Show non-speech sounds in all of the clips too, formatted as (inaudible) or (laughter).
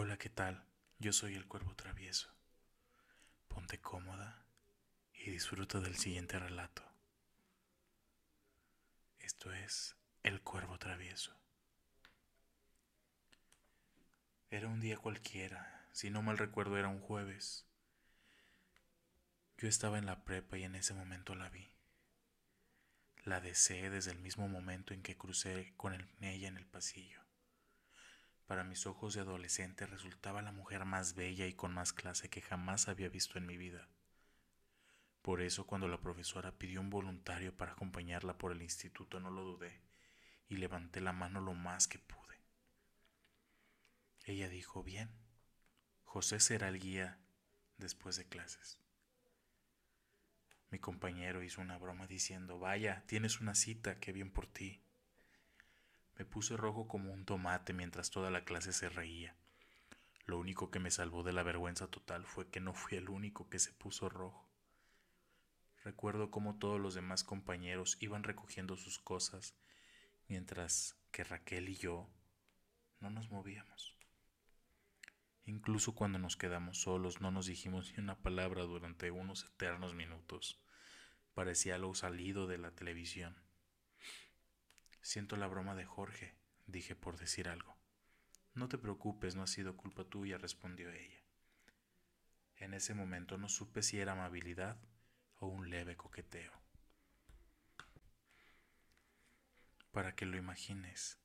Hola, ¿qué tal? Yo soy el cuervo travieso. Ponte cómoda y disfruta del siguiente relato. Esto es El cuervo travieso. Era un día cualquiera, si no mal recuerdo era un jueves. Yo estaba en la prepa y en ese momento la vi. La deseé desde el mismo momento en que crucé con ella en el pasillo. Para mis ojos de adolescente resultaba la mujer más bella y con más clase que jamás había visto en mi vida. Por eso cuando la profesora pidió un voluntario para acompañarla por el instituto no lo dudé y levanté la mano lo más que pude. Ella dijo, bien, José será el guía después de clases. Mi compañero hizo una broma diciendo, vaya, tienes una cita, qué bien por ti. Me puse rojo como un tomate mientras toda la clase se reía. Lo único que me salvó de la vergüenza total fue que no fui el único que se puso rojo. Recuerdo cómo todos los demás compañeros iban recogiendo sus cosas, mientras que Raquel y yo no nos movíamos. Incluso cuando nos quedamos solos no nos dijimos ni una palabra durante unos eternos minutos. Parecía algo salido de la televisión. Siento la broma de Jorge, dije por decir algo. No te preocupes, no ha sido culpa tuya, respondió ella. En ese momento no supe si era amabilidad o un leve coqueteo. Para que lo imagines,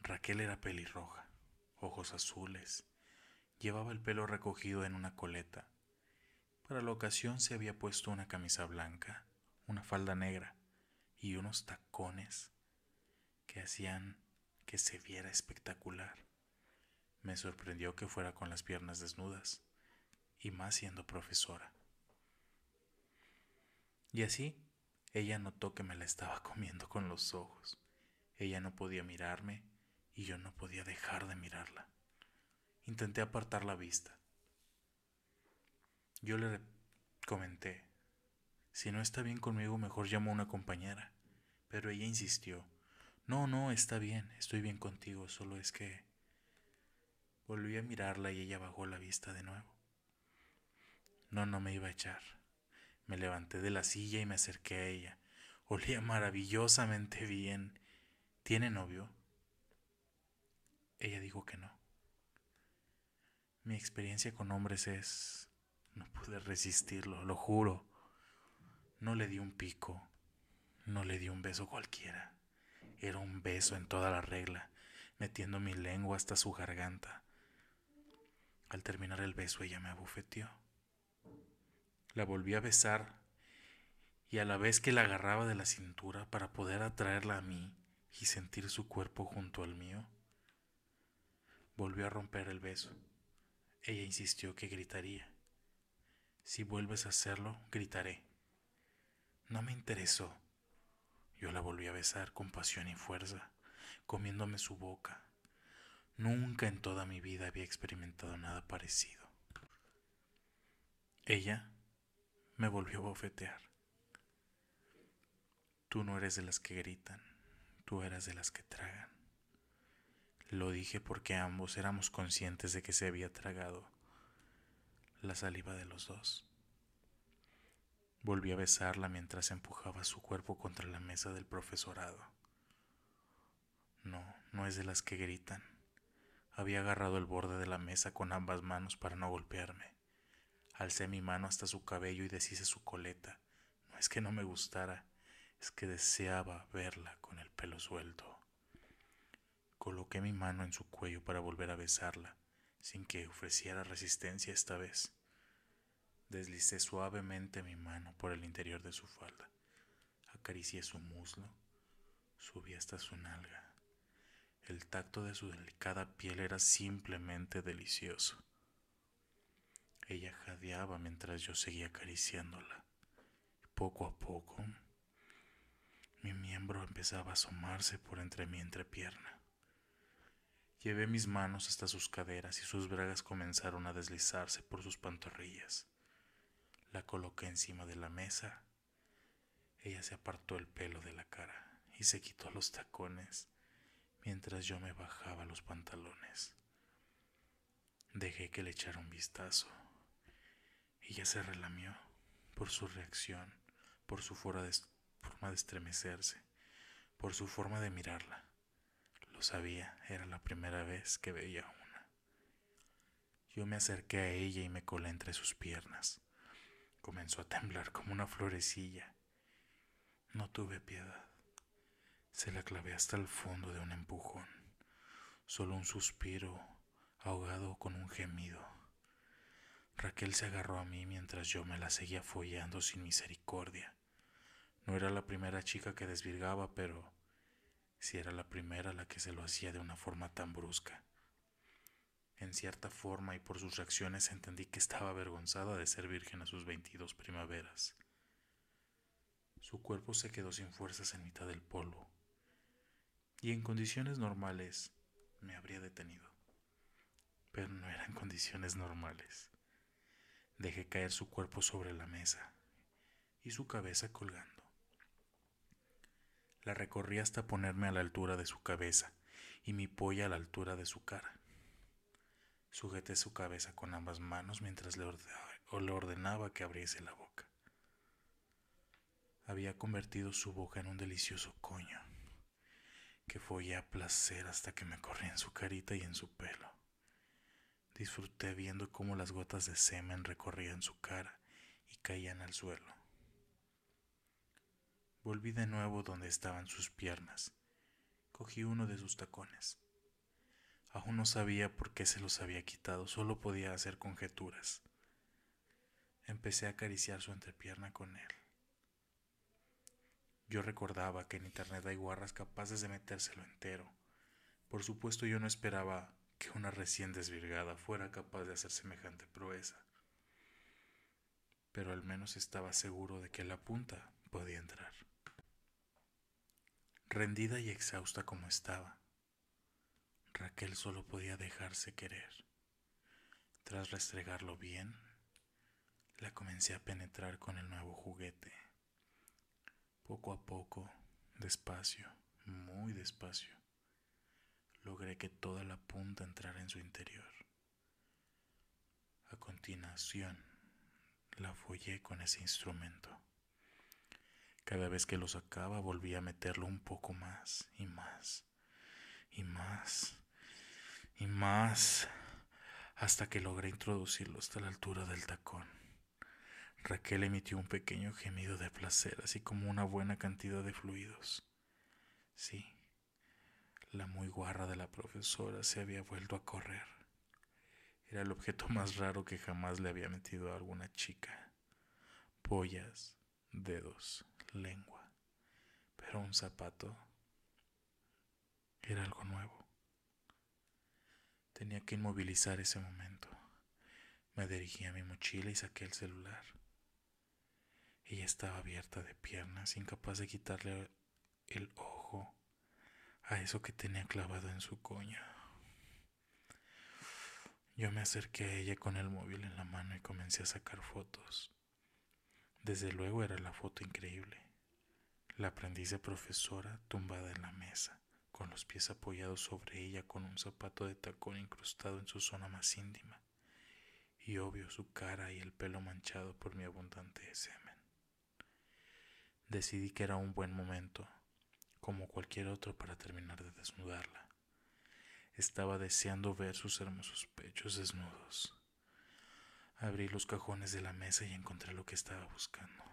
Raquel era pelirroja, ojos azules, Llevaba el pelo recogido en una coleta. Para la ocasión se había puesto una camisa blanca, una falda negra y unos tacones hacían que se viera espectacular. Me sorprendió que fuera con las piernas desnudas, y más siendo profesora. Y así, ella notó que me la estaba (laughs) comiendo con los ojos. Ella no podía mirarme y yo no podía dejar de mirarla. Intenté apartar la vista. Yo le comenté, si no está bien conmigo, mejor llamo a una compañera. Pero ella insistió, no, no, está bien, estoy bien contigo, solo es que... Volví a mirarla y ella bajó la vista de nuevo. No, no me iba a echar. Me levanté de la silla y me acerqué a ella. Olía maravillosamente bien. ¿Tiene novio? Ella dijo que no. Mi experiencia con hombres es... No pude resistirlo, lo juro. No le di un pico, no le di un beso cualquiera. Era un beso en toda la regla, metiendo mi lengua hasta su garganta. Al terminar el beso ella me abofeteó. La volví a besar y a la vez que la agarraba de la cintura para poder atraerla a mí y sentir su cuerpo junto al mío, volvió a romper el beso. Ella insistió que gritaría. Si vuelves a hacerlo, gritaré. No me interesó. Yo la volví a besar con pasión y fuerza, comiéndome su boca. Nunca en toda mi vida había experimentado nada parecido. Ella me volvió a bofetear. Tú no eres de las que gritan, tú eras de las que tragan. Lo dije porque ambos éramos conscientes de que se había tragado la saliva de los dos. Volví a besarla mientras empujaba su cuerpo contra la mesa del profesorado. No, no es de las que gritan. Había agarrado el borde de la mesa con ambas manos para no golpearme. Alcé mi mano hasta su cabello y deshice su coleta. No es que no me gustara, es que deseaba verla con el pelo suelto. Coloqué mi mano en su cuello para volver a besarla, sin que ofreciera resistencia esta vez. Deslicé suavemente mi mano por el interior de su falda. Acaricié su muslo, subí hasta su nalga. El tacto de su delicada piel era simplemente delicioso. Ella jadeaba mientras yo seguía acariciándola. Poco a poco, mi miembro empezaba a asomarse por entre mi entrepierna. Llevé mis manos hasta sus caderas y sus bragas comenzaron a deslizarse por sus pantorrillas. La coloqué encima de la mesa. Ella se apartó el pelo de la cara y se quitó los tacones mientras yo me bajaba los pantalones. que le echara un vistazo. Ella se relamió por su reacción, por su forma de estremecerse, por su forma de mirarla. Lo sabía, era la primera vez que veía una. Yo me acerqué a ella y me colé entre sus piernas. Comenzó a temblar como una florecilla. No tuve piedad. Se la clavé hasta el fondo de un empujón. Solo un suspiro ahogado con un gemido. Raquel se agarró a mí mientras yo me la seguía follando sin misericordia. No era la primera chica que desvirgaba, pero sí era la primera la que se lo hacía de una forma tan brusca. En cierta forma y por sus reacciones entendí que estaba avergonzada de ser virgen a sus veintidós primaveras. Su cuerpo se quedó sin fuerzas en mitad del polvo, y en condiciones normales me habría detenido. Pero no eran condiciones normales. Dejé caer su cuerpo sobre la mesa y su cabeza colgando. La recorrí hasta ponerme a la altura de su cabeza y mi polla a la altura de su cara. Sujeté su cabeza con ambas manos mientras le ordenaba, que abriese la boca. Había convertido su boca en un delicioso coño, que follé a placer hasta que me corría en su carita y en su pelo. Disfruté viendo cómo las gotas de semen recorrían su cara y caían al suelo. Volví de nuevo donde estaban sus piernas. Cogí uno de sus tacones. Aún no sabía por qué se los había quitado, solo podía hacer conjeturas. Empecé a acariciar su entrepierna con él. Yo recordaba que en internet hay guarras capaces de metérselo entero. Por supuesto yo no esperaba que una recién desvirgada fuera capaz de hacer semejante proeza. Pero al menos estaba seguro de que la punta podía entrar. Rendida y exhausta como estaba, Raquel solo podía dejarse querer. Tras restregarlo bien, la comencé a penetrar con el nuevo juguete. Poco a poco, despacio, muy despacio logré que toda la punta entrara en su interior. A continuación, la follé con ese instrumento. Cada vez que lo sacaba volvía a meterlo un poco más y más y más y más hasta que logré introducirlo hasta la altura del tacón. Raquel emitió un pequeño gemido de placer, así como una buena cantidad de fluidos. Sí, la muy guarra de la profesora se había vuelto a correr. Era el objeto (laughs) más raro que jamás le había metido a alguna chica. Pollas, dedos, lengua. Pero un zapato era algo nuevo. Tenía que inmovilizar ese momento. Me dirigí a mi mochila y saqué el celular. Ella estaba abierta de piernas, incapaz de quitarle el ojo a eso que tenía clavado en su coño. Yo me acerqué a ella con el móvil en la mano y comencé a sacar fotos. Desde luego era la foto increíble. La aprendiz de profesora tumbada en la mesa, con los pies apoyados sobre ella con un zapato de tacón incrustado en su zona más íntima, y obvio su cara y el pelo manchado por mi abundante semen. Decidí que era un buen momento como cualquier otro para terminar de desnudarla. Estaba deseando ver sus hermosos pechos desnudos. Abrí los cajones de la mesa y encontré lo que estaba buscando.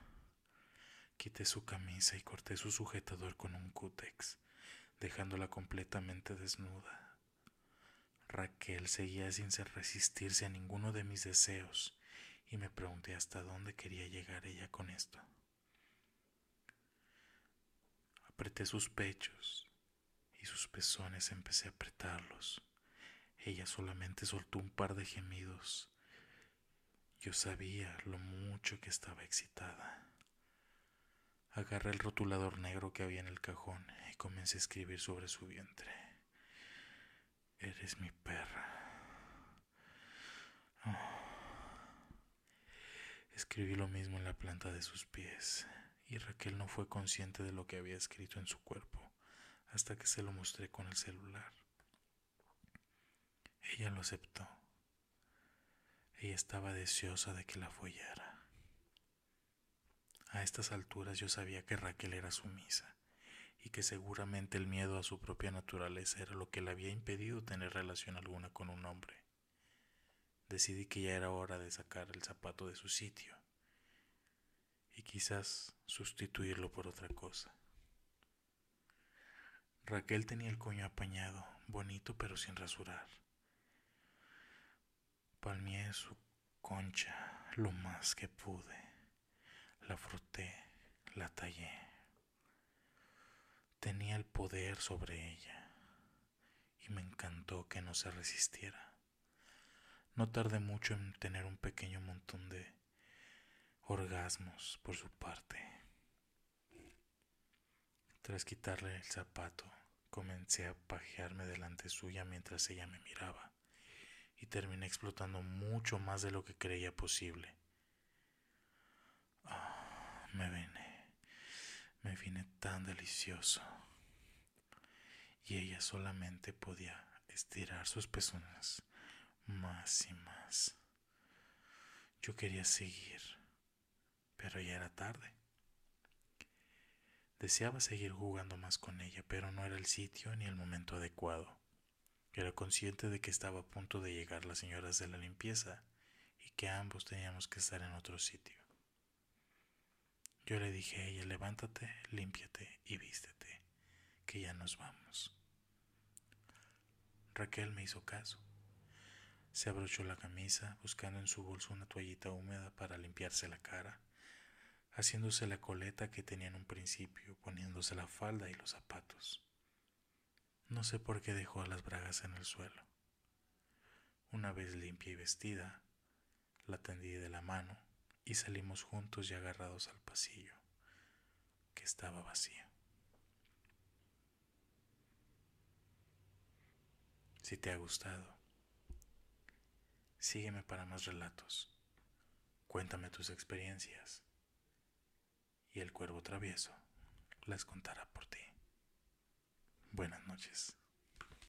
Quité su camisa y corté su sujetador con un cútex, dejándola completamente desnuda. Raquel seguía sin resistirse a ninguno de mis deseos y me pregunté hasta dónde quería llegar ella con esto. Apreté sus pechos y sus pezones empecé a apretarlos. Ella solamente soltó un par de gemidos. Yo sabía lo mucho que estaba excitada. Agarré el rotulador negro que había en el cajón y comencé a escribir sobre su vientre. Eres mi perra. Oh. Escribí lo mismo en la planta de sus pies y Raquel no fue consciente de lo que había escrito en su cuerpo hasta que se lo mostré con el celular. Ella lo aceptó. Ella estaba deseosa de que la follara. A estas alturas yo sabía que Raquel era sumisa y que seguramente el miedo a su propia naturaleza era lo que le había impedido tener relación alguna con un hombre. Decidí que ya era hora de sacar el zapato de su sitio y quizás sustituirlo por otra cosa. Raquel tenía el coño apañado, bonito pero sin rasurar. Palmié su concha lo más que pude. La froté, la tallé. Tenía el poder sobre ella y me encantó que no se resistiera. No tardé mucho en tener un pequeño montón de orgasmos por su parte. Tras quitarle el zapato, comencé a pajearme delante suya mientras ella me miraba y terminé explotando mucho más de lo que creía posible. Me vine, me vine tan delicioso. Y ella solamente podía estirar sus pezones más y más. Yo quería seguir, pero ya era tarde. Deseaba seguir jugando más con ella, pero no era el sitio ni el momento adecuado. Era consciente de que estaba a punto de llegar las señoras de la limpieza y que ambos teníamos que estar en otro sitio. Yo le dije a ella, levántate, límpiate y vístete, que ya nos vamos. Raquel me hizo caso. Se abrochó la camisa, buscando en su bolso una toallita húmeda para limpiarse la cara haciéndose la coleta que tenía en un principio, poniéndose la falda y los zapatos. No sé por qué dejó las bragas en el suelo. Una vez limpia y vestida, la tendí de la mano y salimos juntos y agarrados al pasillo, que estaba vacío. Si te ha gustado, sígueme para más relatos. Cuéntame tus experiencias y el cuervo travieso las contará por ti. Buenas noches.